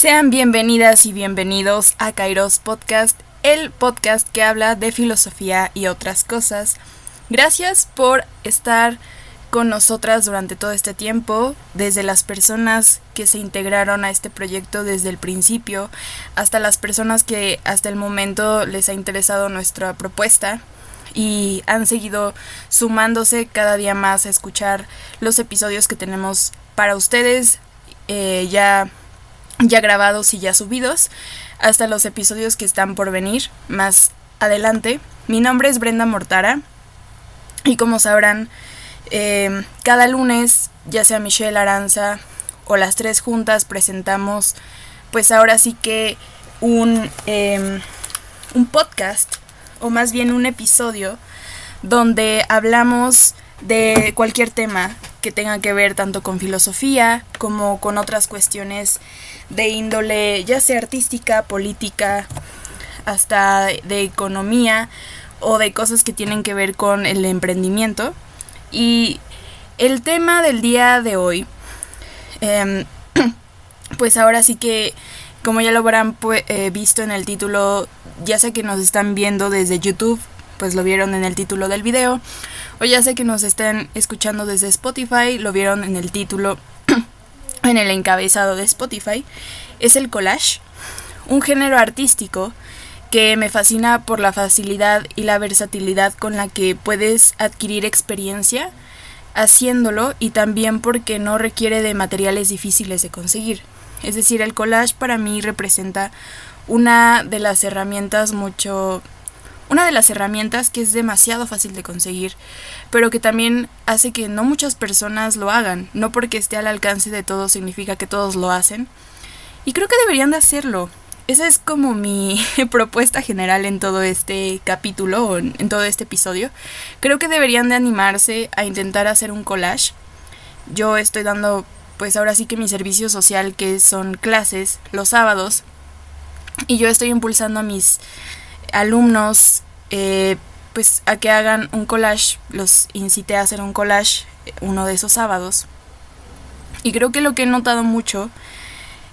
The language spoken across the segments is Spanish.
Sean bienvenidas y bienvenidos a Kairos Podcast, el podcast que habla de filosofía y otras cosas. Gracias por estar con nosotras durante todo este tiempo, desde las personas que se integraron a este proyecto desde el principio, hasta las personas que hasta el momento les ha interesado nuestra propuesta y han seguido sumándose cada día más a escuchar los episodios que tenemos para ustedes. Eh, ya ya grabados y ya subidos, hasta los episodios que están por venir más adelante. Mi nombre es Brenda Mortara y como sabrán, em, cada lunes, ya sea Michelle Aranza o las tres juntas, presentamos pues ahora sí que un, em, un podcast o más bien un episodio donde hablamos de cualquier tema que tenga que ver tanto con filosofía como con otras cuestiones de índole ya sea artística, política, hasta de economía o de cosas que tienen que ver con el emprendimiento. Y el tema del día de hoy, em, pues ahora sí que, como ya lo habrán eh, visto en el título, ya sé que nos están viendo desde YouTube, pues lo vieron en el título del video, o ya sé que nos están escuchando desde Spotify, lo vieron en el título en el encabezado de Spotify, es el collage, un género artístico que me fascina por la facilidad y la versatilidad con la que puedes adquirir experiencia haciéndolo y también porque no requiere de materiales difíciles de conseguir. Es decir, el collage para mí representa una de las herramientas mucho una de las herramientas que es demasiado fácil de conseguir, pero que también hace que no muchas personas lo hagan. No porque esté al alcance de todos significa que todos lo hacen. Y creo que deberían de hacerlo. Esa es como mi propuesta general en todo este capítulo o en todo este episodio. Creo que deberían de animarse a intentar hacer un collage. Yo estoy dando pues ahora sí que mi servicio social que son clases los sábados y yo estoy impulsando a mis alumnos eh, pues a que hagan un collage, los incité a hacer un collage eh, uno de esos sábados. Y creo que lo que he notado mucho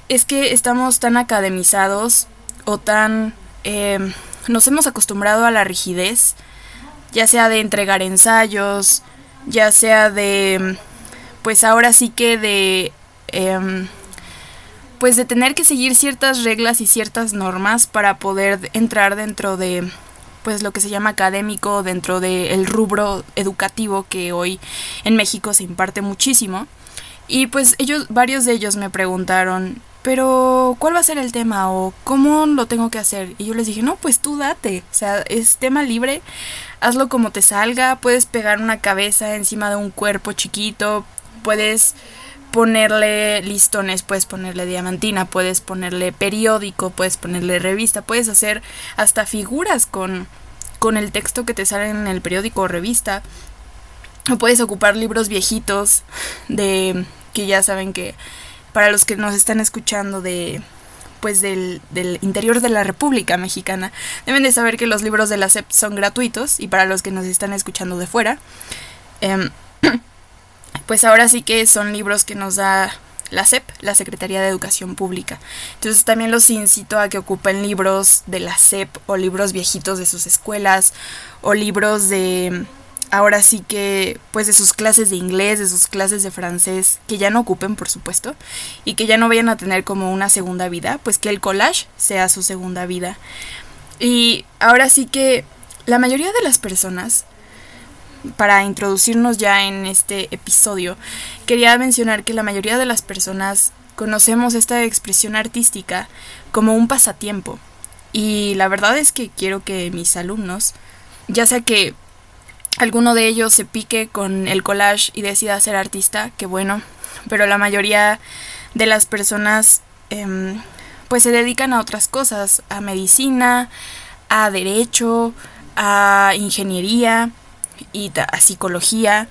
es que estamos tan academizados o tan... Em, nos hemos acostumbrado a la rigidez, ya sea de entregar ensayos, ya sea de... pues ahora sí que de... Em, pues de tener que seguir ciertas reglas y ciertas normas para poder entrar dentro de pues lo que se llama académico dentro del rubro educativo que hoy en México se imparte muchísimo. Y pues ellos, varios de ellos me preguntaron, pero ¿cuál va a ser el tema? o cómo lo tengo que hacer? Y yo les dije, no, pues tú date, o sea, es tema libre, hazlo como te salga, puedes pegar una cabeza encima de un cuerpo chiquito, puedes ponerle listones, puedes ponerle diamantina, puedes ponerle periódico, puedes ponerle revista, puedes hacer hasta figuras con, con el texto que te sale en el periódico o revista. O puedes ocupar libros viejitos de que ya saben que para los que nos están escuchando de pues del, del, interior de la República Mexicana deben de saber que los libros de la SEP son gratuitos y para los que nos están escuchando de fuera eh, pues ahora sí que son libros que nos da la SEP, la Secretaría de Educación Pública. Entonces también los incito a que ocupen libros de la SEP o libros viejitos de sus escuelas o libros de ahora sí que pues de sus clases de inglés, de sus clases de francés, que ya no ocupen por supuesto y que ya no vayan a tener como una segunda vida, pues que el collage sea su segunda vida. Y ahora sí que la mayoría de las personas para introducirnos ya en este episodio, quería mencionar que la mayoría de las personas conocemos esta expresión artística como un pasatiempo. Y la verdad es que quiero que mis alumnos, ya sea que alguno de ellos se pique con el collage y decida ser artista, que bueno, pero la mayoría de las personas em, pues se dedican a otras cosas, a medicina, a derecho, a ingeniería, y a psicología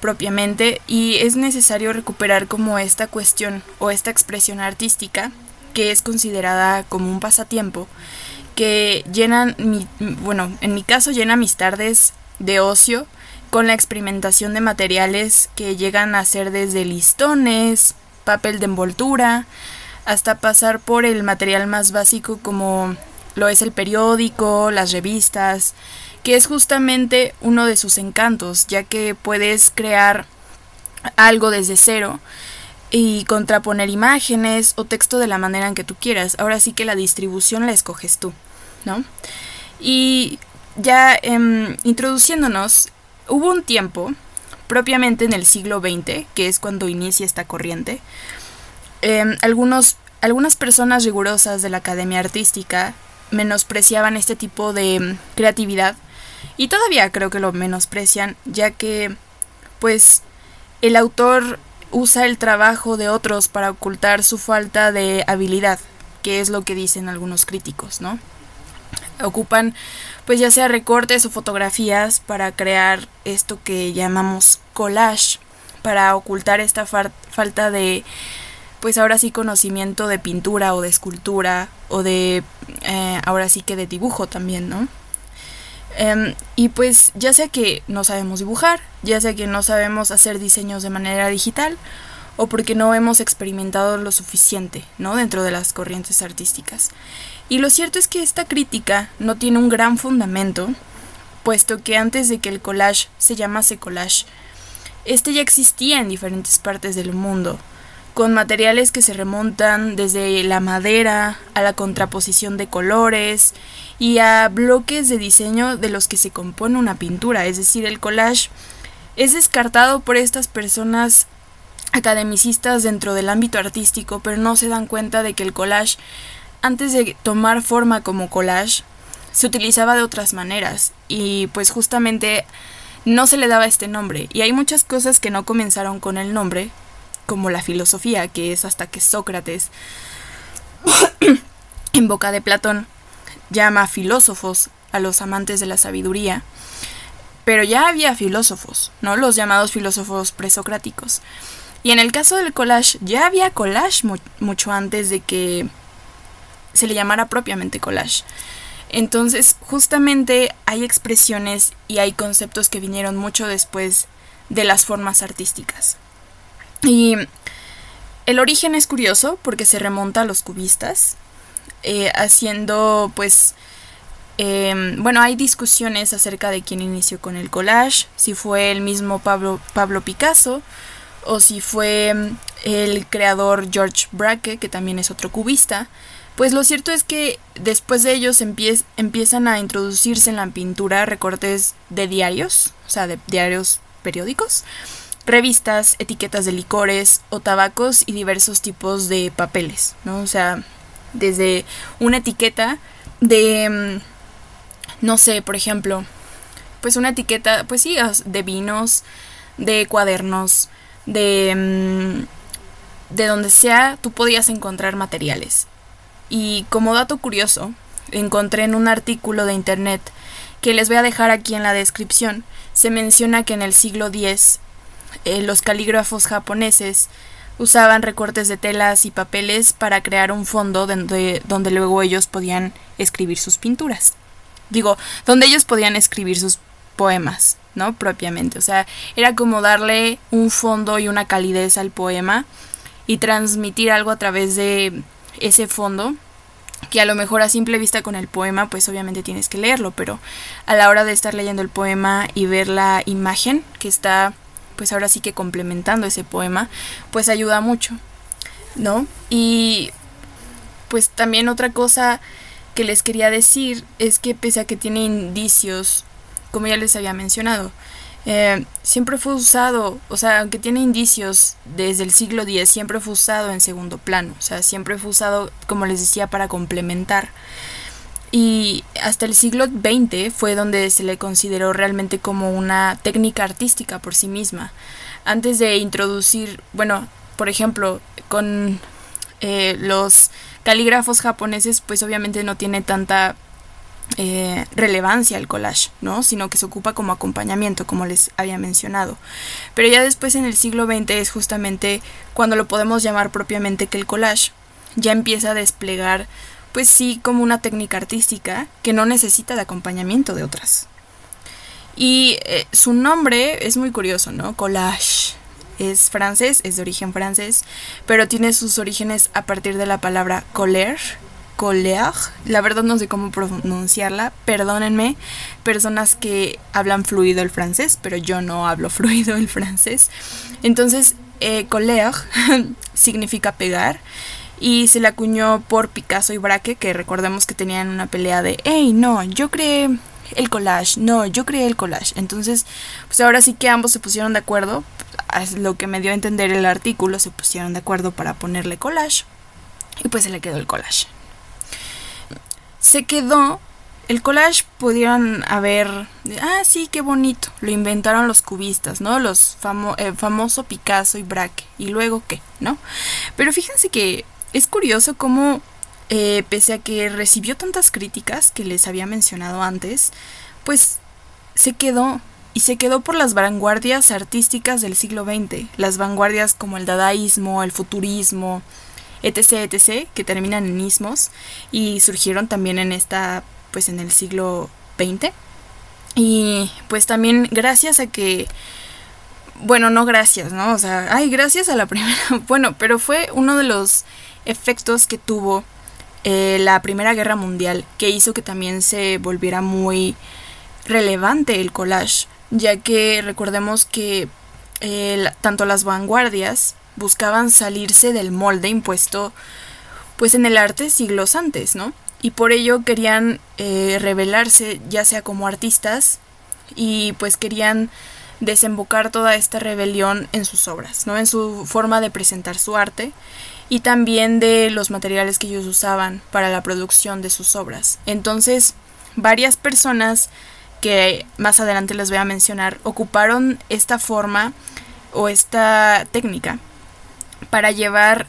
propiamente y es necesario recuperar como esta cuestión o esta expresión artística que es considerada como un pasatiempo que llenan mi, bueno, en mi caso llena mis tardes de ocio con la experimentación de materiales que llegan a ser desde listones, papel de envoltura, hasta pasar por el material más básico como lo es el periódico, las revistas, que es justamente uno de sus encantos, ya que puedes crear algo desde cero y contraponer imágenes o texto de la manera en que tú quieras. Ahora sí que la distribución la escoges tú, ¿no? Y ya em, introduciéndonos, hubo un tiempo, propiamente en el siglo XX, que es cuando inicia esta corriente, em, algunos, algunas personas rigurosas de la Academia Artística menospreciaban este tipo de em, creatividad y todavía creo que lo menosprecian, ya que pues el autor usa el trabajo de otros para ocultar su falta de habilidad, que es lo que dicen algunos críticos, ¿no? Ocupan pues ya sea recortes o fotografías para crear esto que llamamos collage, para ocultar esta falta de pues ahora sí conocimiento de pintura o de escultura o de eh, ahora sí que de dibujo también, ¿no? Em, y pues ya sea que no sabemos dibujar, ya sea que no sabemos hacer diseños de manera digital, o porque no hemos experimentado lo suficiente, ¿no? Dentro de las corrientes artísticas. Y lo cierto es que esta crítica no tiene un gran fundamento, puesto que antes de que el collage se llamase collage, este ya existía en diferentes partes del mundo, con materiales que se remontan desde la madera a la contraposición de colores y a bloques de diseño de los que se compone una pintura, es decir, el collage es descartado por estas personas academicistas dentro del ámbito artístico, pero no se dan cuenta de que el collage, antes de tomar forma como collage, se utilizaba de otras maneras. Y pues justamente no se le daba este nombre. Y hay muchas cosas que no comenzaron con el nombre como la filosofía, que es hasta que Sócrates, en boca de Platón, llama filósofos a los amantes de la sabiduría. Pero ya había filósofos, ¿no? Los llamados filósofos presocráticos. Y en el caso del collage, ya había collage mucho antes de que se le llamara propiamente collage. Entonces, justamente hay expresiones y hay conceptos que vinieron mucho después de las formas artísticas. Y el origen es curioso porque se remonta a los cubistas, eh, haciendo pues... Em, bueno, hay discusiones acerca de quién inició con el collage, si fue el mismo Pablo, Pablo Picasso o si fue em, el creador George Braque, que también es otro cubista. Pues lo cierto es que después de ellos empiezan a introducirse en la pintura recortes de diarios, o sea, de diarios periódicos, revistas, etiquetas de licores o tabacos y diversos tipos de papeles, ¿no? O sea, desde una etiqueta de, mm, no sé, por ejemplo, pues una etiqueta, pues sí, de vinos, de cuadernos, de, mm, de donde sea, tú podías encontrar materiales. Y como dato curioso, encontré en un artículo de internet que les voy a dejar aquí en la descripción, se menciona que en el siglo X eh, los calígrafos japoneses usaban recortes de telas y papeles para crear un fondo donde, donde luego ellos podían escribir sus pinturas. Digo, donde ellos podían escribir sus poemas, ¿no? Propiamente. O sea, era como darle un fondo y una calidez al poema y transmitir algo a través de ese fondo que a lo mejor a simple vista con el poema pues obviamente tienes que leerlo, pero a la hora de estar leyendo el poema y ver la imagen que está pues ahora sí que complementando ese poema, pues ayuda mucho, ¿no? Y pues también otra cosa que les quería decir es que pese a que tiene indicios, como ya les había mencionado, eh, siempre fue usado, o sea, aunque tiene indicios desde el siglo X, siempre fue usado en segundo plano, o sea, siempre fue usado, como les decía, para complementar. Y hasta el siglo XX fue donde se le consideró realmente como una técnica artística por sí misma. Antes de introducir, bueno, por ejemplo, con eh, los calígrafos japoneses, pues obviamente no tiene tanta eh, relevancia el collage, ¿no? Sino que se ocupa como acompañamiento, como les había mencionado. Pero ya después en el siglo XX es justamente cuando lo podemos llamar propiamente que el collage ya empieza a desplegar pues sí como una técnica artística que no necesita de acompañamiento de otras. Y eh, su nombre es muy curioso, ¿no? Collage. es francés, es de origen francés, pero tiene sus orígenes a partir de la palabra colère, colère, la verdad no sé cómo pronunciarla, perdónenme, personas que hablan fluido el francés, pero yo no hablo fluido el francés. Entonces, eh, significa pegar y se le acuñó por Picasso y Braque, que recordemos que tenían una pelea de, hey, no, yo creé el collage, no, yo creé el collage. Entonces, pues ahora sí que ambos se pusieron de acuerdo, lo que me dio a entender el artículo, se pusieron de acuerdo para ponerle collage y pues se le quedó el collage. Se quedó, el collage pudieron haber, ah, sí, qué bonito, lo inventaron los cubistas, ¿no? Los famo eh, famoso Picasso y Braque, y luego qué, ¿no? Pero fíjense que es curioso cómo, eh, pese a que recibió tantas críticas que les había mencionado antes, pues se quedó y se quedó por las vanguardias artísticas del siglo XX, las vanguardias como el dadaísmo, el futurismo, etc, etc, que terminan en ismos y surgieron también en esta, pues en el siglo XX. Y pues también gracias a que bueno, no gracias, ¿no? O sea, ay, gracias a la primera. Bueno, pero fue uno de los efectos que tuvo eh, la Primera Guerra Mundial, que hizo que también se volviera muy relevante el collage, ya que recordemos que eh, tanto las vanguardias buscaban salirse del molde impuesto pues en el arte siglos antes, ¿no? Y por ello querían eh, revelarse ya sea como artistas y pues querían desembocar toda esta rebelión en sus obras, ¿no? En su forma de presentar su arte y también de los materiales que ellos usaban para la producción de sus obras. Entonces, varias personas que más adelante les voy a mencionar ocuparon esta forma o esta técnica para llevar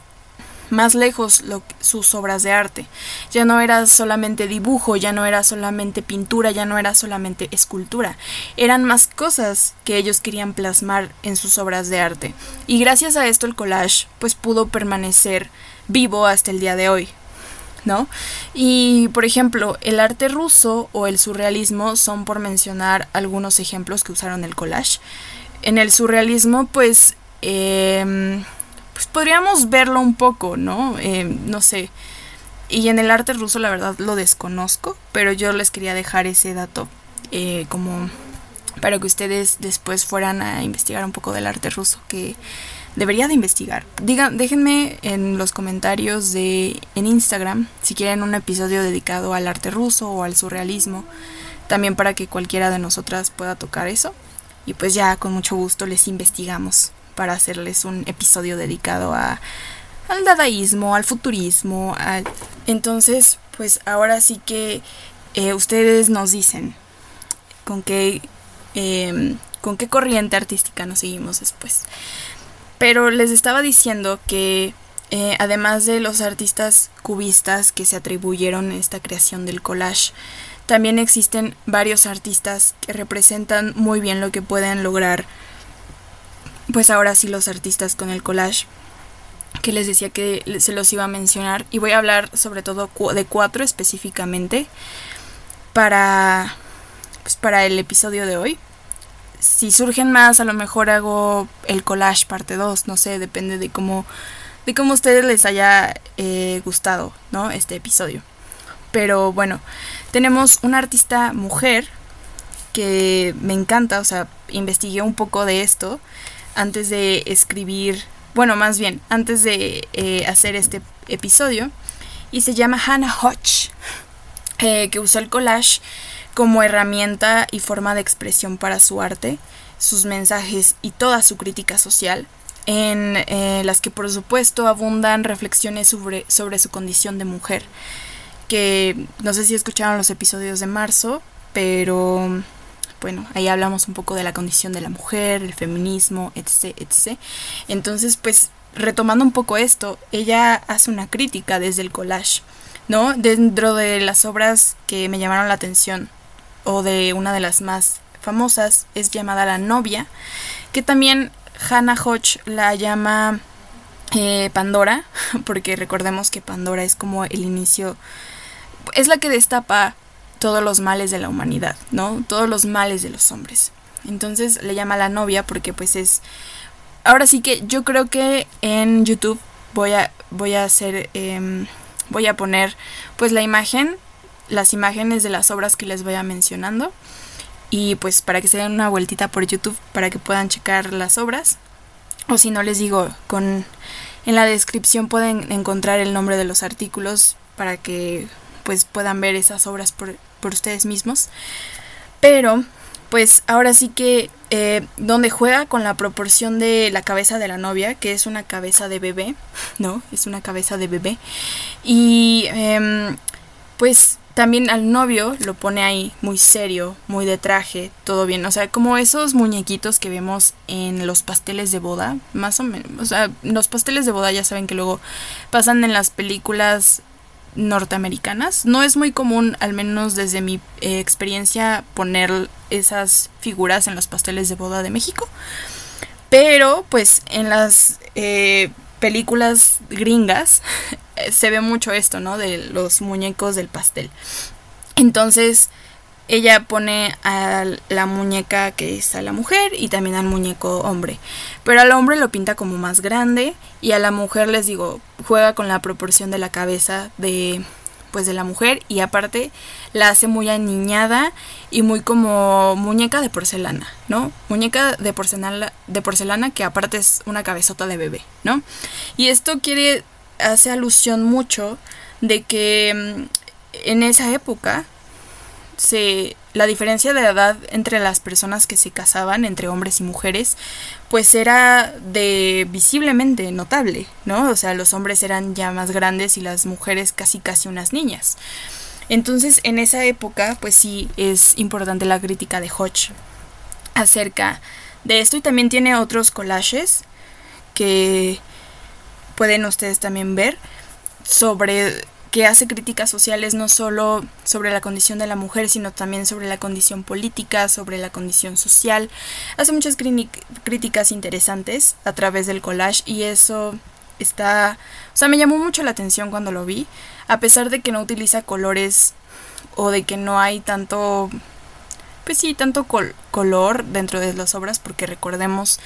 más lejos sus obras de arte. Ya no era solamente dibujo, ya no era solamente pintura, ya no era solamente escultura. Eran más cosas que ellos querían plasmar en sus obras de arte. Y gracias a esto el collage pues pudo permanecer vivo hasta el día de hoy. ¿No? Y por ejemplo, el arte ruso o el surrealismo son por mencionar algunos ejemplos que usaron el collage. En el surrealismo, pues eh, pues podríamos verlo un poco, ¿no? Eh, no sé. Y en el arte ruso la verdad lo desconozco, pero yo les quería dejar ese dato eh, como para que ustedes después fueran a investigar un poco del arte ruso que debería de investigar. Digan, déjenme en los comentarios de en Instagram si quieren un episodio dedicado al arte ruso o al surrealismo, también para que cualquiera de nosotras pueda tocar eso y pues ya con mucho gusto les investigamos para hacerles un episodio dedicado a, al dadaísmo, al futurismo. Entonces, pues ahora sí que eh, ustedes nos dicen con qué, em, con qué corriente artística nos seguimos después. Pero les estaba diciendo que eh, además de los artistas cubistas que se atribuyeron esta creación del collage, también existen varios artistas que representan muy bien lo que pueden lograr pues ahora sí los artistas con el collage que les decía que se los iba a mencionar y voy a hablar sobre todo de cuatro específicamente para pues para el episodio de hoy. Si surgen más, a lo mejor hago el collage parte 2, no sé, depende de cómo de cómo a ustedes les haya eh, gustado, ¿no? Este episodio. Pero bueno, tenemos una artista mujer que me encanta, o sea, investigué un poco de esto antes de escribir, bueno, más bien, antes de eh, hacer este episodio, y se llama Hannah Hodge, eh, que usó el collage como herramienta y forma de expresión para su arte, sus mensajes y toda su crítica social, en eh, las que por supuesto abundan reflexiones sobre, sobre su condición de mujer, que no sé si escucharon los episodios de marzo, pero bueno, ahí hablamos un poco de la condición de la mujer, el feminismo, etc, etc. Entonces, pues, retomando un poco esto, ella hace una crítica desde el collage, ¿no? Dentro de las obras que me llamaron la atención, o de una de las más famosas, es llamada La novia, que también Hannah Hodge la llama eh, Pandora, porque recordemos que Pandora es como el inicio, es la que destapa todos los males de la humanidad, ¿no? Todos los males de los hombres. Entonces le llama la novia porque pues es ahora sí que yo creo que en YouTube voy a, voy a hacer, em, voy a poner pues la imagen, las imágenes de las obras que les voy a mencionando. Y pues para que se den una vueltita por YouTube para que puedan checar las obras. O si no les digo, con en la descripción pueden encontrar el nombre de los artículos para que pues puedan ver esas obras por, por ustedes mismos. Pero pues ahora sí que eh, donde juega con la proporción de la cabeza de la novia, que es una cabeza de bebé, ¿no? Es una cabeza de bebé. Y em, pues también al novio lo pone ahí muy serio, muy de traje, todo bien. O sea, como esos muñequitos que vemos en los pasteles de boda, más o menos. O sea, los pasteles de boda ya saben que luego pasan en las películas norteamericanas. No es muy común, al menos desde mi eh, experiencia, poner esas figuras en los pasteles de boda de México. Pero pues en las eh, películas gringas se ve mucho esto, ¿no? De los muñecos del pastel. Entonces ella pone a la muñeca que es a la mujer y también al muñeco hombre. Pero al hombre lo pinta como más grande y a la mujer les digo, juega con la proporción de la cabeza de pues de la mujer y aparte la hace muy aniñada y muy como muñeca de porcelana, ¿no? Muñeca de porcelana, de porcelana que aparte es una cabezota de bebé, ¿no? Y esto quiere hace alusión mucho de que mm, en esa época la diferencia de edad entre las personas que se casaban entre hombres y mujeres pues era de visiblemente notable, ¿no? O sea, los hombres eran ya más grandes y las mujeres casi casi unas niñas. Entonces, en esa época, pues sí es importante la crítica de Hodge acerca de esto y también tiene otros collages que pueden ustedes también ver sobre que hace críticas sociales no solo sobre la condición de la mujer, sino también sobre la condición política, sobre la condición social. Hace muchas críticas interesantes a través del collage y eso está, o sea, me llamó mucho la atención cuando lo vi, a pesar de que no utiliza colores o de que no hay tanto pues sí, tanto color dentro de las obras, porque recordemos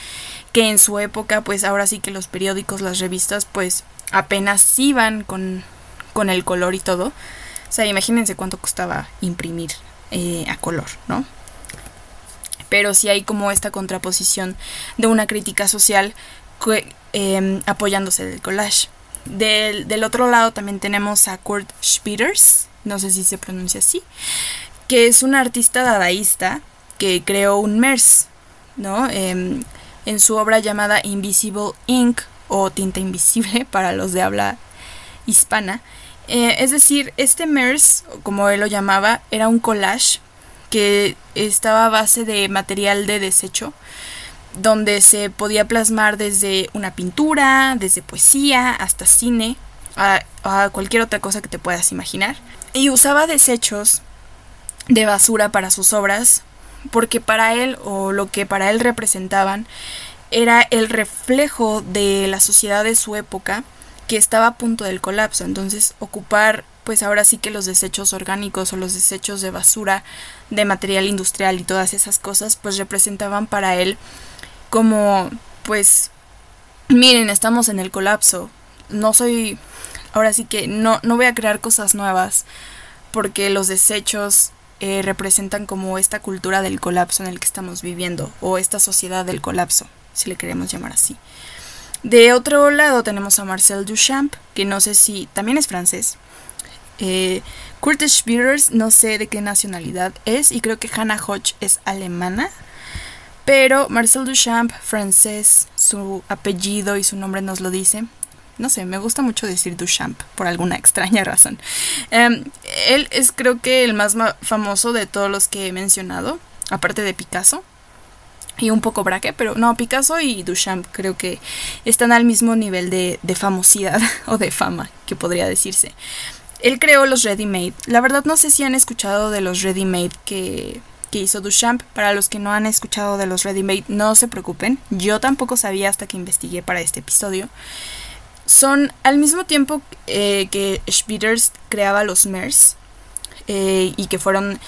que en su época, pues ahora sí que los periódicos, las revistas, pues apenas iban con con el color y todo. O sea, imagínense cuánto costaba imprimir eh, a color, ¿no? Pero sí hay como esta contraposición de una crítica social em, apoyándose del collage. Del, del, otro lado también tenemos a Kurt Spitters, no sé si se pronuncia así, que es un artista dadaísta que creó un MERS, ¿no? Em, en su obra llamada Invisible Ink o Tinta Invisible para los de habla hispana, eh, es decir, este MERS, como él lo llamaba, era un collage que estaba a base de material de desecho, donde se podía plasmar desde una pintura, desde poesía, hasta cine, a, a cualquier otra cosa que te puedas imaginar. Y usaba desechos de basura para sus obras, porque para él, o lo que para él representaban, era el reflejo de la sociedad de su época que estaba a punto del colapso. Entonces, ocupar, pues ahora sí que los desechos orgánicos o los desechos de basura, de material industrial y todas esas cosas, pues representaban para él como, pues, miren, estamos en el colapso. No soy, ahora sí que no, no voy a crear cosas nuevas, porque los desechos eh, representan como esta cultura del colapso en el que estamos viviendo, o esta sociedad del colapso, si le queremos llamar así. De otro lado tenemos a Marcel Duchamp, que no sé si también es francés. Eh, Curtis no sé de qué nacionalidad es, y creo que Hannah Hodge es alemana. Pero Marcel Duchamp, francés, su apellido y su nombre nos lo dice. No sé, me gusta mucho decir Duchamp por alguna extraña razón. Em, él es creo que el más famoso de todos los que he mencionado, aparte de Picasso y un poco Braque, pero no, Picasso y Duchamp creo que están al mismo nivel de, de famosidad o de fama, que podría decirse. Él creó los Ready Made. La verdad no sé si han escuchado de los Ready Made que, que hizo Duchamp. Para los que no han escuchado de los Ready Made, no se preocupen. Yo tampoco sabía hasta que investigué para este episodio. Son al mismo tiempo eh, que Spitters creaba los MERS eh, y que fueron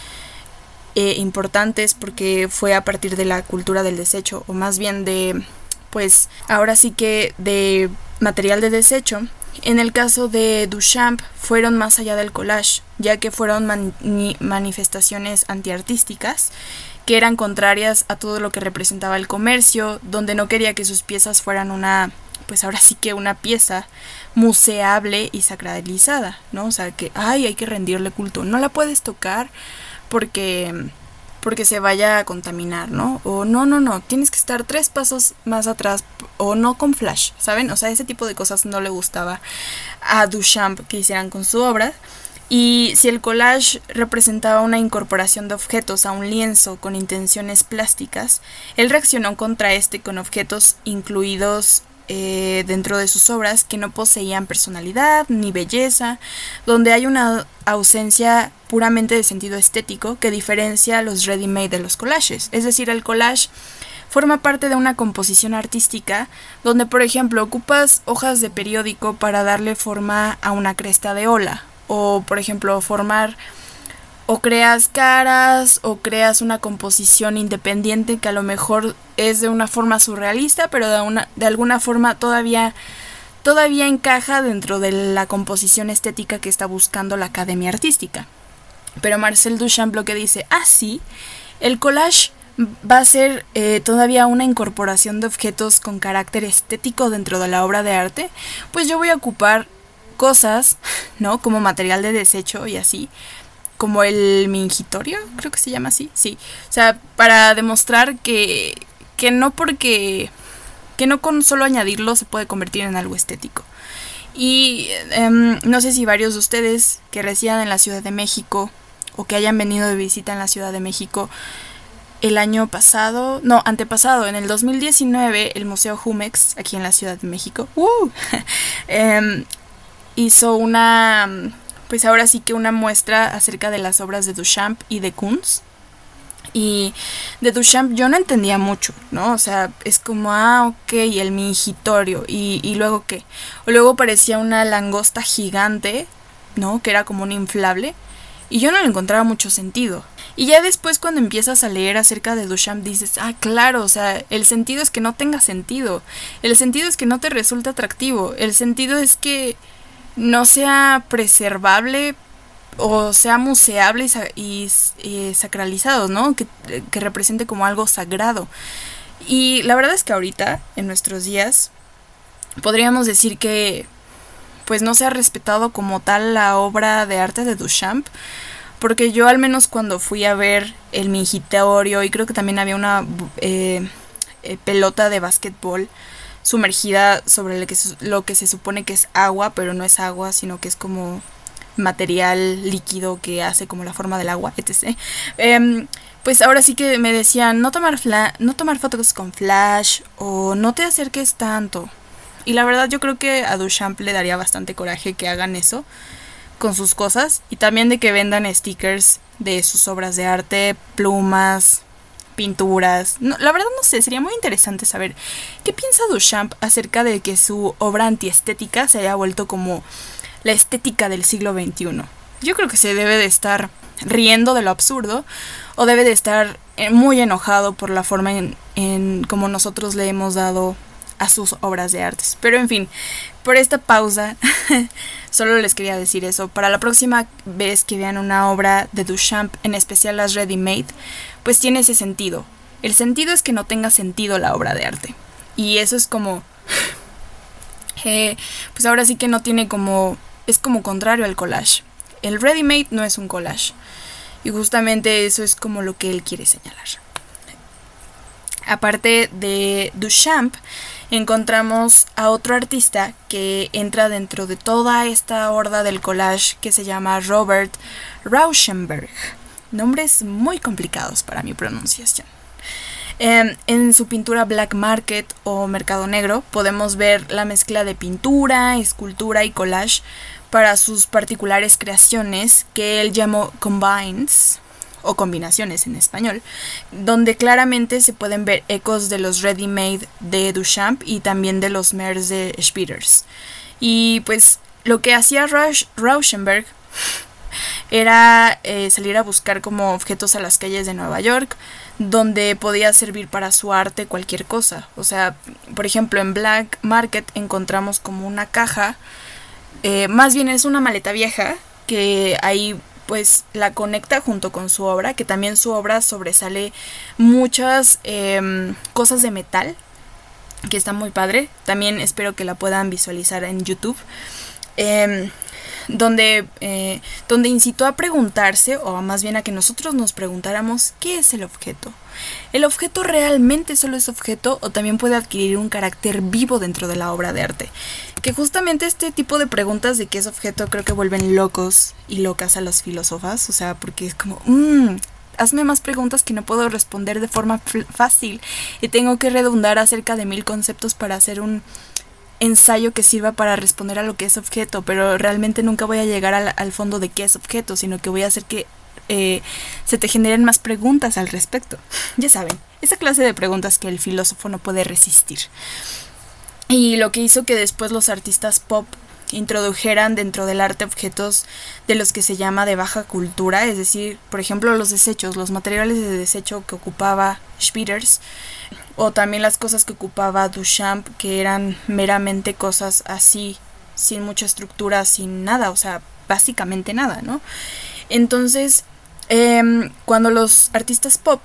eh, importantes porque fue a partir de la cultura del desecho, o más bien de pues ahora sí que de material de desecho. En el caso de Duchamp fueron más allá del collage, ya que fueron manifestaciones antiartísticas que eran contrarias a todo lo que representaba el comercio, donde no quería que sus piezas fueran una, pues ahora sí que una pieza museable y sacralizada, ¿no? O sea, que, ay, hay que rendirle culto, no la puedes tocar porque porque se vaya a contaminar, ¿no? O no, no, no, tienes que estar tres pasos más atrás o no con flash, ¿saben? O sea, ese tipo de cosas no le gustaba a Duchamp que hicieran con su obra. Y si el collage representaba una incorporación de objetos a un lienzo con intenciones plásticas, él reaccionó contra este con objetos incluidos eh, dentro de sus obras que no poseían personalidad ni belleza, donde hay una ausencia puramente de sentido estético que diferencia los ready-made de los collages. Es decir, el collage forma parte de una composición artística donde, por ejemplo, ocupas hojas de periódico para darle forma a una cresta de ola o, por ejemplo, formar o creas caras o creas una composición independiente que a lo mejor es de una forma surrealista, pero de, una, de alguna forma todavía, todavía encaja dentro de la composición estética que está buscando la academia artística. Pero Marcel Duchamp lo que dice, ah, sí, el collage va a ser eh, todavía una incorporación de objetos con carácter estético dentro de la obra de arte, pues yo voy a ocupar cosas, ¿no? Como material de desecho y así, como el mingitorio, creo que se llama así, sí. O sea, para demostrar que, que no porque, que no con solo añadirlo se puede convertir en algo estético. Y em, no sé si varios de ustedes que residan en la Ciudad de México o que hayan venido de visita en la Ciudad de México el año pasado, no, antepasado, en el 2019, el Museo Jumex, aquí en la Ciudad de México, em, hizo una pues ahora sí que una muestra acerca de las obras de Duchamp y de Kunz. Y de Duchamp yo no entendía mucho, ¿no? O sea, es como, ah, ok, el mingitorio. ¿Y, y luego qué? O luego parecía una langosta gigante, ¿no? Que era como un inflable. Y yo no le encontraba mucho sentido. Y ya después cuando empiezas a leer acerca de Duchamp dices, ah, claro, o sea, el sentido es que no tenga sentido. El sentido es que no te resulta atractivo. El sentido es que no sea preservable o sea museable y, sacralizado, ¿no? Que, que, represente como algo sagrado. Y la verdad es que ahorita, en nuestros días, podríamos decir que pues no se ha respetado como tal la obra de arte de Duchamp, porque yo al menos cuando fui a ver el mingitorio y creo que también había una eh, eh, pelota de básquetbol, sumergida sobre lo que, se, supone que es agua, pero no es agua, sino que es como material líquido que hace como la forma del agua, etc. Em, pues ahora sí que me decían no tomar, no tomar fotos con flash o no te acerques tanto. Y la verdad yo creo que a Duchamp le daría bastante coraje que hagan eso con sus cosas y también de que vendan stickers de sus obras de arte, plumas, pinturas. la verdad no sé, sería muy interesante saber qué piensa Duchamp acerca de que su obra antiestética se haya vuelto como la estética del siglo XXI. Yo creo que se debe de estar riendo de lo absurdo o debe de estar eh, muy enojado por la forma en, en como nosotros le hemos dado a sus obras de artes. Pero en fin, por esta pausa, solo les quería decir eso. Para la próxima vez que vean una obra de Duchamp, en especial las Ready Made, pues tiene ese sentido. El sentido es que no tenga sentido la obra de arte. Y eso es como... Eh, pues ahora sí que no tiene como... Es como contrario al collage. El ready made no es un collage. Y justamente eso es como lo que él quiere señalar. Aparte de Duchamp, encontramos a otro artista que entra dentro de toda esta horda del collage que se llama Robert Rauschenberg. Nombres muy complicados para mi pronunciación. Em, en su pintura Black Market o Mercado Negro podemos ver la mezcla de pintura, escultura y collage para sus particulares creaciones que él llamó combines o combinaciones en español, donde claramente se pueden ver ecos de los ready-made de Duchamp y también de los Mers de Spitters. Y pues lo que hacía Rauschenberg era eh, salir a buscar como objetos a las calles de Nueva York, donde podía servir para su arte cualquier cosa. O sea, por ejemplo, en Black Market encontramos como una caja, eh, más bien es una maleta vieja, que ahí pues la conecta junto con su obra, que también su obra sobresale muchas em, cosas de metal, que está muy padre. También espero que la puedan visualizar en YouTube. Em, donde, eh, donde incitó a preguntarse, o más bien a que nosotros nos preguntáramos, ¿qué es el objeto? ¿El objeto realmente solo es objeto o también puede adquirir un carácter vivo dentro de la obra de arte? Que justamente este tipo de preguntas de qué es objeto creo que vuelven locos y locas a las filósofas, o sea, porque es como, mmm, hazme más preguntas que no puedo responder de forma fácil y tengo que redundar acerca de mil conceptos para hacer un ensayo que sirva para responder a lo que es objeto, pero realmente nunca voy a llegar al, fondo de qué es objeto, sino que voy a hacer que eh, se te generen más preguntas al respecto. Ya saben, esa clase de preguntas que el filósofo no puede resistir. Y lo que hizo que después los artistas pop introdujeran dentro del arte objetos de los que se llama de baja cultura, es decir, por ejemplo, los desechos, los materiales de desecho que ocupaba Spitters, o también las cosas que ocupaba Duchamp, que eran meramente cosas así, sin mucha estructura, sin nada, o sea, básicamente nada, ¿no? Entonces, em, cuando los artistas pop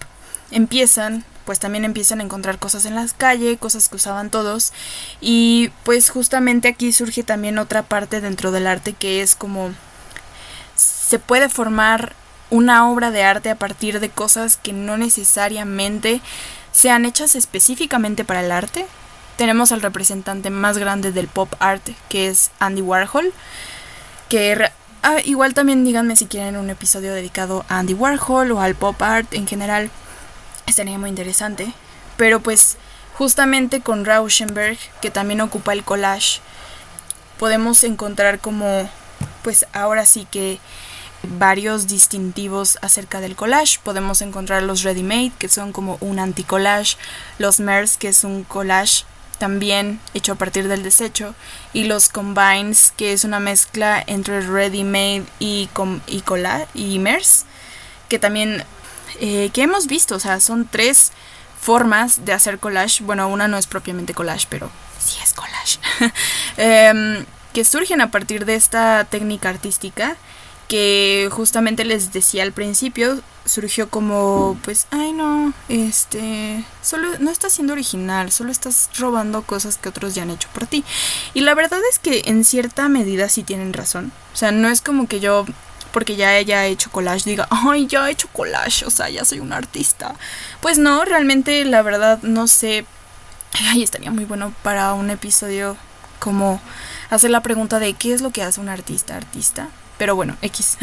empiezan pues también empiezan a encontrar cosas en las calles, cosas que usaban todos. Y pues justamente aquí surge también otra parte dentro del arte que es como se puede formar una obra de arte a partir de cosas que no necesariamente sean hechas específicamente para el arte. Tenemos al representante más grande del pop art, que es Andy Warhol, que ah, igual también díganme si quieren un episodio dedicado a Andy Warhol o al pop art en general estaría muy interesante. Pero pues justamente con Rauschenberg, que también ocupa el collage, podemos encontrar como, pues ahora sí que varios distintivos acerca del collage. Podemos encontrar los ready-made, que son como un anti-collage, los MERS, que es un collage también hecho a partir del desecho, y los combines, que es una mezcla entre ready-made y, y, y MERS, que también eh, que hemos visto. O sea, son tres formas de hacer collage. Bueno, una no es propiamente collage, pero sí es collage. Em, que surgen a partir de esta técnica artística que justamente les decía al principio surgió como pues ay no este solo no estás siendo original solo estás robando cosas que otros ya han hecho por ti y la verdad es que en cierta medida sí tienen razón o sea no es como que yo porque ya ella ha hecho collage diga, ay, ya he hecho collage, o sea, ya soy un artista. Pues no, realmente la verdad no sé. Ay, estaría muy bueno para un episodio como hacer la pregunta de qué es lo que hace un artista, artista. Pero bueno, X.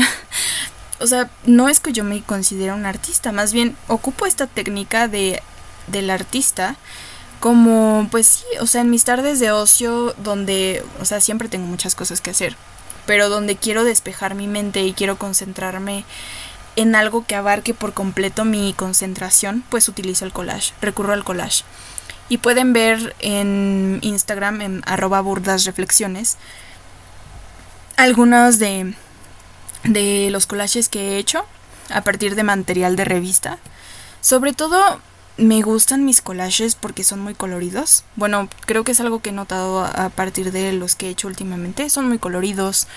o sea, no es que yo me considere un artista, más bien ocupo esta técnica de del artista como pues sí, o sea, en mis tardes de ocio donde, o sea, siempre tengo muchas cosas que hacer pero donde quiero despejar mi mente y quiero concentrarme en algo que abarque por completo mi concentración, pues utilizo el collage, recurro al collage. Y pueden ver en Instagram, en arroba burdas reflexiones, algunos de, de los collages que he hecho a partir de material de revista. Sobre todo me gustan mis collages porque son muy coloridos. Bueno, creo que es algo que he notado a partir de los que he hecho últimamente. Son muy coloridos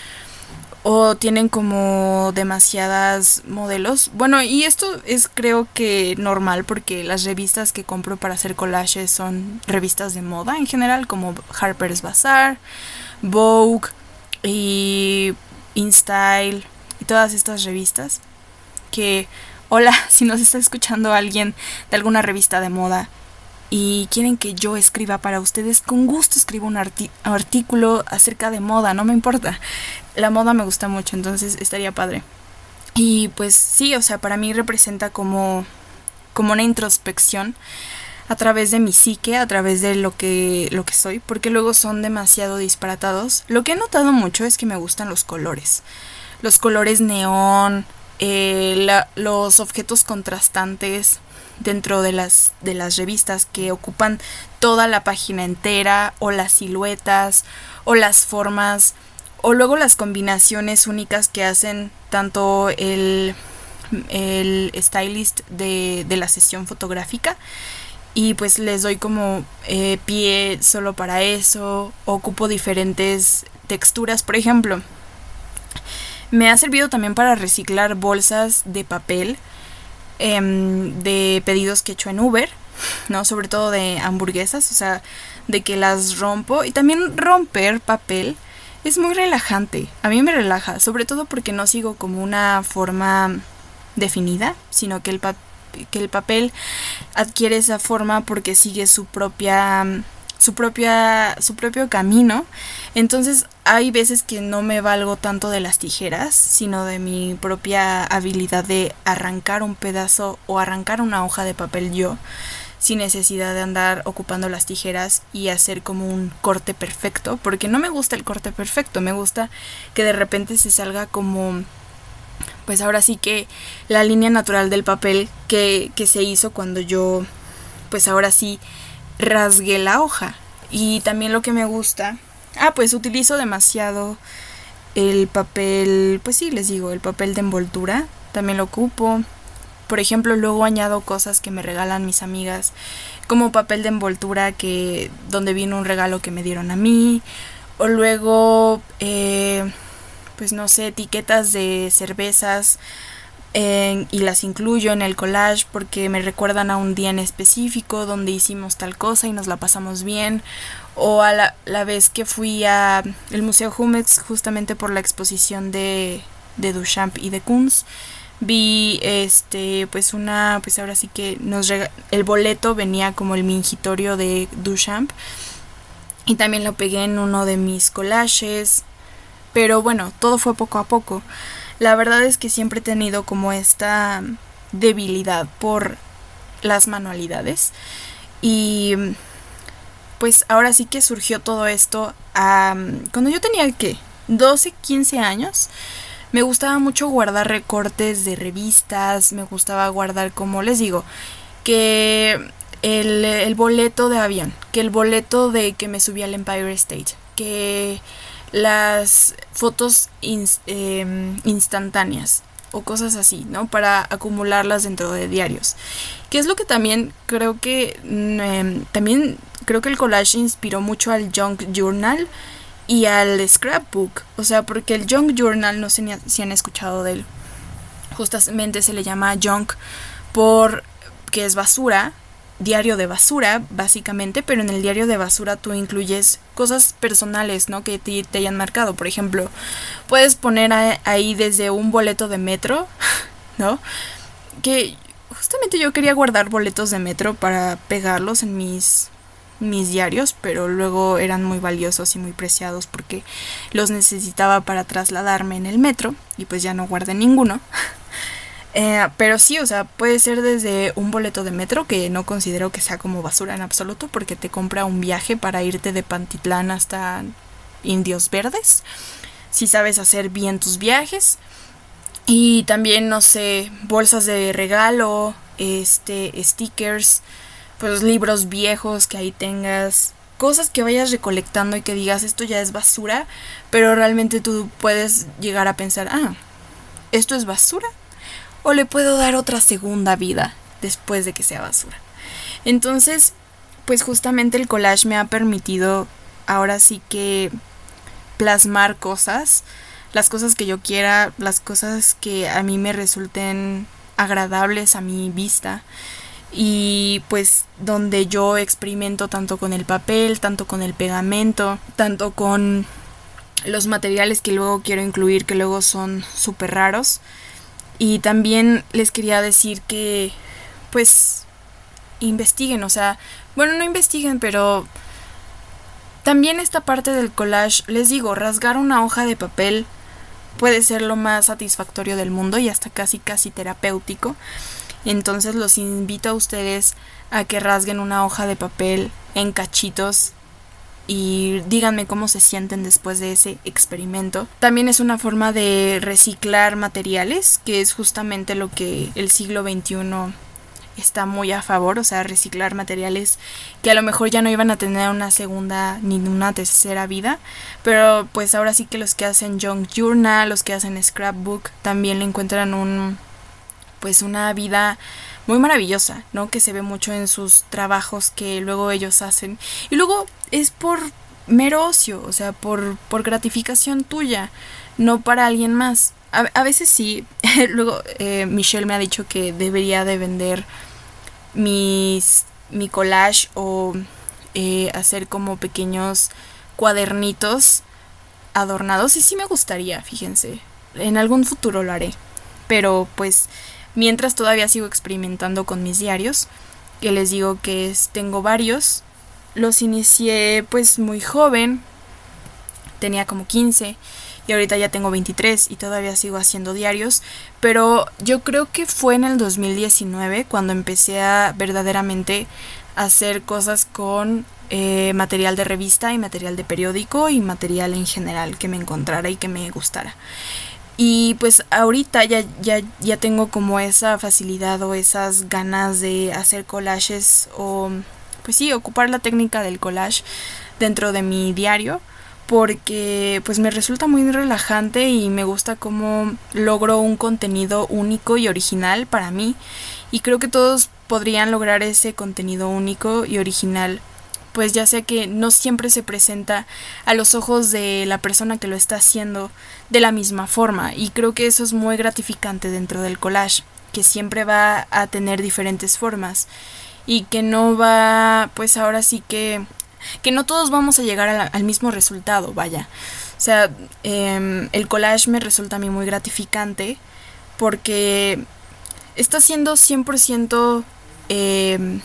o tienen como demasiadas modelos. Bueno, y esto es creo que normal porque las revistas que compro para hacer collages son revistas de moda en general como Harper's Bazaar, Vogue y InStyle y todas estas revistas que Hola, si nos está escuchando alguien de alguna revista de moda y quieren que yo escriba para ustedes, con gusto escribo un artículo acerca de moda, no me importa. La moda me gusta mucho, entonces estaría padre. Y pues sí, o sea, para mí representa como, como una introspección a través de mi psique, a través de lo que, lo que soy, porque luego son demasiado disparatados. Lo que he notado mucho es que me gustan los colores. Los colores neón, eh, los objetos contrastantes dentro de las, de las revistas que ocupan toda la página entera o las siluetas o las formas o luego las combinaciones únicas que hacen tanto el, el stylist de, de la sesión fotográfica. Y pues les doy como eh, pie solo para eso, ocupo diferentes texturas, por ejemplo, me ha servido también para reciclar bolsas de papel em, de pedidos que he hecho en Uber, ¿no? Sobre todo de hamburguesas, o sea, de que las rompo y también romper papel es muy relajante, a mí me relaja, sobre todo porque no sigo como una forma definida, sino que el que el papel adquiere esa forma porque sigue su propia su propia su propio camino. Entonces, hay veces que no me valgo tanto de las tijeras, sino de mi propia habilidad de arrancar un pedazo o arrancar una hoja de papel yo sin necesidad de andar ocupando las tijeras y hacer como un corte perfecto, porque no me gusta el corte perfecto, me gusta que de repente se salga como pues ahora sí que la línea natural del papel que, que se hizo cuando yo, pues ahora sí, rasgué la hoja. Y también lo que me gusta, ah, pues utilizo demasiado el papel, pues sí, les digo, el papel de envoltura, también lo ocupo. Por ejemplo, luego añado cosas que me regalan mis amigas, como papel de envoltura que donde viene un regalo que me dieron a mí, o luego eh, pues no sé, etiquetas de cervezas y las incluyo en el collage porque me recuerdan a un día en específico donde hicimos tal cosa y nos la pasamos bien o a la, la vez que fui a el Museo Jumex justamente por la exposición de, de Duchamp y de Kunz vi este pues una pues ahora sí que nos el boleto venía como el mingitorio de Duchamp y también lo pegué en uno de mis collages pero bueno, todo fue poco a poco. La verdad es que siempre he tenido como esta debilidad por las manualidades. Y pues ahora sí que surgió todo esto cuando yo tenía que 12, 15 años. Me gustaba mucho guardar recortes de revistas, me gustaba guardar, como les digo, que el, el boleto de avión, que el boleto de que me subí al Empire State, que las fotos em, instantáneas o cosas así, ¿no? Para acumularlas dentro de diarios. Que es lo que también creo que mm, em, también creo que el collage inspiró mucho al junk journal y al scrapbook, o sea, porque el junk journal no sé si han escuchado de él. Justamente se le llama junk por que es basura diario de basura, básicamente, pero en el diario de basura tú incluyes cosas personales, ¿no? Que te, hayan marcado. Por ejemplo, puedes poner ahí desde un boleto de metro, ¿no? Que justamente yo quería guardar boletos de metro para pegarlos en mis mis diarios, pero luego eran muy valiosos y muy preciados porque los necesitaba para trasladarme en el metro y pues ya no guardé ninguno. Eh, pero sí, o sea, puede ser desde un boleto de metro, que no considero que sea como basura en absoluto, porque te compra un viaje para irte de Pantitlán hasta Indios Verdes, si sabes hacer bien tus viajes. Y también, no sé, bolsas de regalo, este, stickers, pues libros viejos que ahí tengas, cosas que vayas recolectando y que digas esto ya es basura, pero realmente tú puedes llegar a pensar, ah, esto es basura o le puedo dar otra segunda vida después de que sea basura. Entonces, pues justamente el collage me ha permitido ahora sí que plasmar cosas, las cosas que yo quiera, las cosas que a mí me resulten agradables a mi vista y pues donde yo experimento tanto con el papel, tanto con el pegamento, tanto con los materiales que luego quiero incluir que luego son súper raros y también les quería decir que, pues, investiguen, o sea, bueno, no investiguen, pero también esta parte del collage, les digo, rasgar una hoja de papel puede ser lo más satisfactorio del mundo y hasta casi casi terapéutico. Entonces los invito a ustedes a que rasguen una hoja de papel en cachitos y díganme cómo se sienten después de ese experimento. También es una forma de reciclar materiales, que es justamente lo que el siglo XXI está muy a favor, o sea, reciclar materiales que a lo mejor ya no iban a tener una segunda ni una tercera vida, pero pues ahora sí que los que hacen junk journal, los que hacen scrapbook, también le encuentran un pues una vida muy maravillosa, ¿no? Que se ve mucho en sus trabajos que luego ellos hacen. Y luego es por mero ocio, o sea, por, por gratificación tuya, no para alguien más. A, veces sí, luego eh, Michelle me ha dicho que debería de vender mis, mi collage o eh, hacer como pequeños cuadernitos adornados y sí me gustaría, fíjense. En algún futuro lo haré. Pero pues Mientras todavía sigo experimentando con mis diarios, que les digo que tengo varios. Los inicié pues muy joven, tenía como 15 y ahorita ya tengo 23 y todavía sigo haciendo diarios, pero yo creo que fue en el 2019 cuando empecé a verdaderamente hacer cosas con eh, material de revista y material de periódico y material en general que me encontrara y que me gustara. Y pues ahorita ya, ya, ya tengo como esa facilidad o esas ganas de hacer collages o pues sí, ocupar la técnica del collage dentro de mi diario porque pues me resulta muy relajante y me gusta cómo logro un contenido único y original para mí. Y creo que todos podrían lograr ese contenido único y original pues ya sé que no siempre se presenta a los ojos de la persona que lo está haciendo de la misma forma y creo que eso es muy gratificante dentro del collage, que siempre va a tener diferentes formas y que no va, pues ahora sí que, que no todos vamos a llegar al mismo resultado, vaya. O sea, em, el collage me resulta a mí muy gratificante porque está siendo 100% eh, em,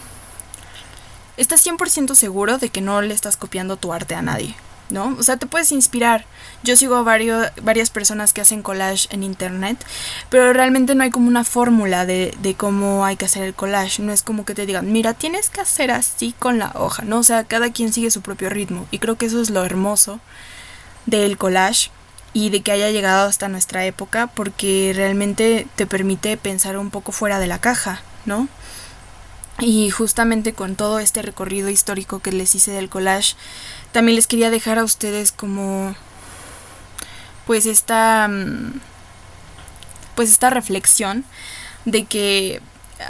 estás 100% seguro de que no le estás copiando tu arte a nadie. ¿no? O sea, te puedes inspirar. Yo sigo a varios, varias personas que hacen collage en internet, pero realmente no hay como una fórmula de, de, cómo hay que hacer el collage. No es como que te digan, mira, tienes que hacer así con la hoja, ¿no? O sea, cada quien sigue su propio ritmo. Y creo que eso es lo hermoso del collage y de que haya llegado hasta nuestra época, porque realmente te permite pensar un poco fuera de la caja, ¿no? Y justamente con todo este recorrido histórico que les hice del collage, también les quería dejar a ustedes como pues esta mm, pues esta reflexión de que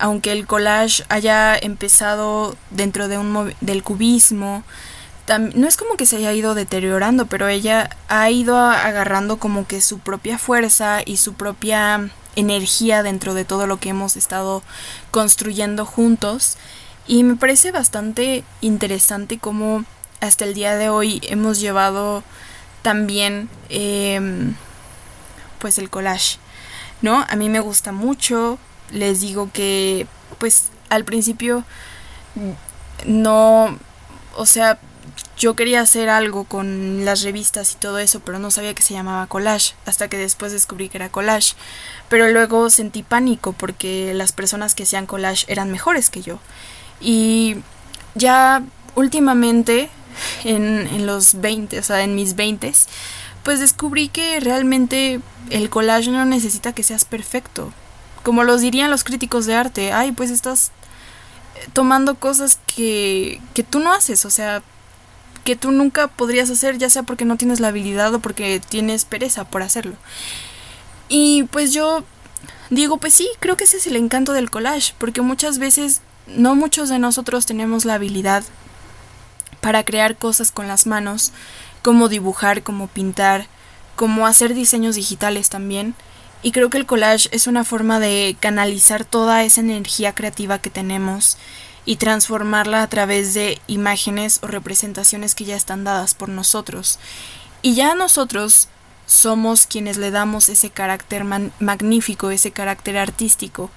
aunque el collage haya empezado dentro de un del cubismo, no es como que se haya ido deteriorando, pero ella ha ido agarrando como que su propia fuerza y su propia energía dentro de todo lo que hemos estado construyendo juntos. Y me parece bastante interesante cómo hasta el día de hoy hemos llevado también em, pues el collage, ¿no? A mí me gusta mucho, les digo que pues al principio no, o sea, yo quería hacer algo con las revistas y todo eso, pero no sabía que se llamaba collage, hasta que después descubrí que era collage. Pero luego sentí pánico porque las personas que hacían collage eran mejores que yo. Y ya últimamente, en, en los 20, o sea, en mis 20, pues descubrí que realmente el collage no necesita que seas perfecto. Como los dirían los críticos de arte, ay, pues estás tomando cosas que, que tú no haces, o sea, que tú nunca podrías hacer, ya sea porque no tienes la habilidad o porque tienes pereza por hacerlo. Y pues yo digo, pues sí, creo que ese es el encanto del collage, porque muchas veces no muchos de nosotros tenemos la habilidad para crear cosas con las manos, como dibujar, como pintar, como hacer diseños digitales también. Y creo que el collage es una forma de canalizar toda esa energía creativa que tenemos y transformarla a través de imágenes o representaciones que ya están dadas por nosotros. Y ya nosotros somos quienes le damos ese carácter magnífico, ese carácter artístico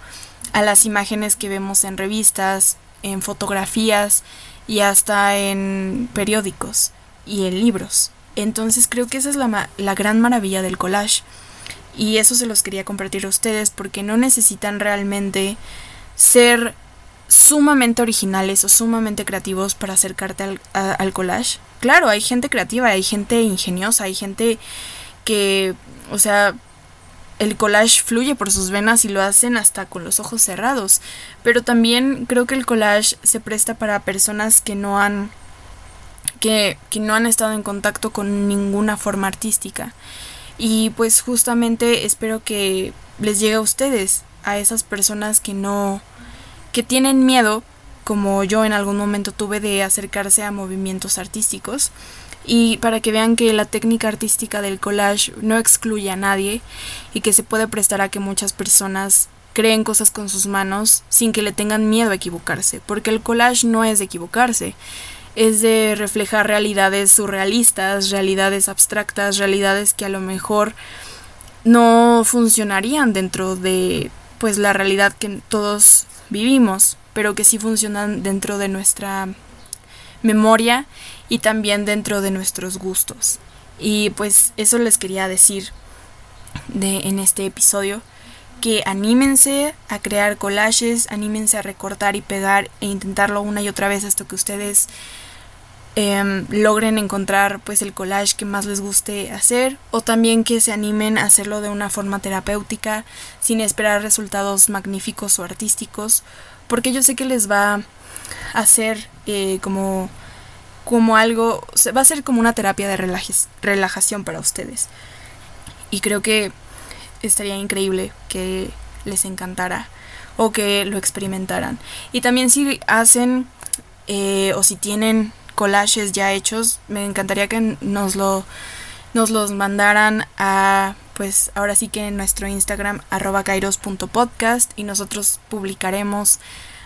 a las imágenes que vemos en revistas, en fotografías y hasta en periódicos y en libros. Entonces creo que esa es la, la gran maravilla del collage. Y eso se los quería compartir a ustedes porque no necesitan realmente ser sumamente originales o sumamente creativos para acercarte al, al collage. Claro, hay gente creativa, hay gente ingeniosa, hay gente que, o sea, el collage fluye por sus venas y lo hacen hasta con los ojos cerrados. Pero también creo que el collage se presta para personas que no han que, que no han estado en contacto con ninguna forma artística. Y pues justamente espero que les llegue a ustedes, a esas personas que no, que tienen miedo, como yo en algún momento tuve de acercarse a movimientos artísticos. Y para que vean que la técnica artística del collage no excluye a nadie y que se puede prestar a que muchas personas creen cosas con sus manos sin que le tengan miedo a equivocarse, porque el collage no es de equivocarse, es de reflejar realidades surrealistas, realidades abstractas, realidades que a lo mejor no funcionarían dentro de pues la realidad que todos vivimos, pero que sí funcionan dentro de nuestra memoria y también dentro de nuestros gustos. Y pues eso les quería decir de en este episodio que anímense a crear collages, anímense a recortar y pegar e intentarlo una y otra vez hasta que ustedes Em, logren encontrar pues el collage que más les guste hacer o también que se animen a hacerlo de una forma terapéutica sin esperar resultados magníficos o artísticos porque yo sé que les va a hacer eh, como como algo va a ser como una terapia de relajación para ustedes. Y creo que estaría increíble que les encantara o que lo experimentaran. Y también si hacen eh, o si tienen collages ya hechos. Me encantaría que nos lo nos los mandaran a pues ahora sí que en nuestro Instagram arroba kairos.podcast y nosotros publicaremos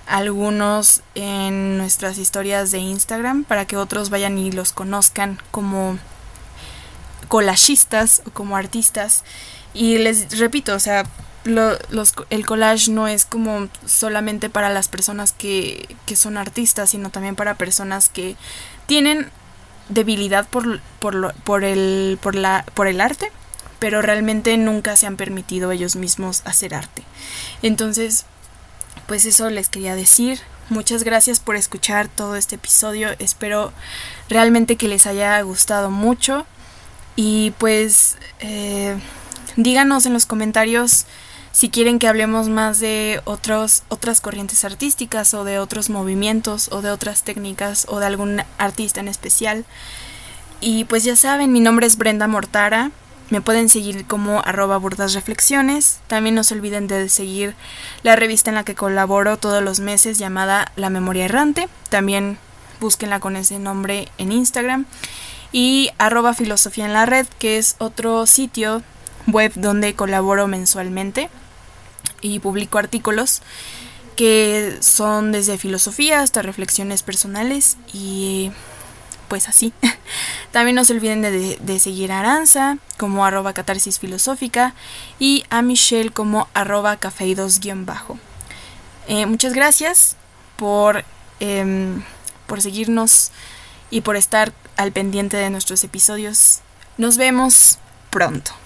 algunos en nuestras historias de Instagram para que otros vayan y los conozcan como collagistas o como artistas. Y les repito, o sea, los, el collage no es como solamente para las personas que, que, son artistas, sino también para personas que tienen debilidad por, por, por, el, por, la, por el arte, pero realmente nunca se han permitido ellos mismos hacer arte. Entonces, pues eso les quería decir. Muchas gracias por escuchar todo este episodio. Espero realmente que les haya gustado mucho. Y pues eh, díganos en los comentarios si quieren que hablemos más de otros, otras corrientes artísticas o de otros movimientos o de otras técnicas o de algún artista en especial. Y pues ya saben, mi nombre es Brenda Mortara. Me pueden seguir como arroba burdas reflexiones. También no se olviden de seguir la revista en la que colaboro todos los meses llamada La Memoria Errante. También búsquenla con ese nombre en Instagram. Y arroba filosofía en la red, que es otro sitio web donde colaboro mensualmente y publico artículos que son desde filosofía hasta reflexiones personales y pues así. También no se olviden de, seguir a Aranza como arroba catarsis filosófica y a Michelle como arroba cafeidos-bajo. Eh, muchas gracias por, em, por seguirnos y por estar al pendiente de nuestros episodios. Nos vemos pronto.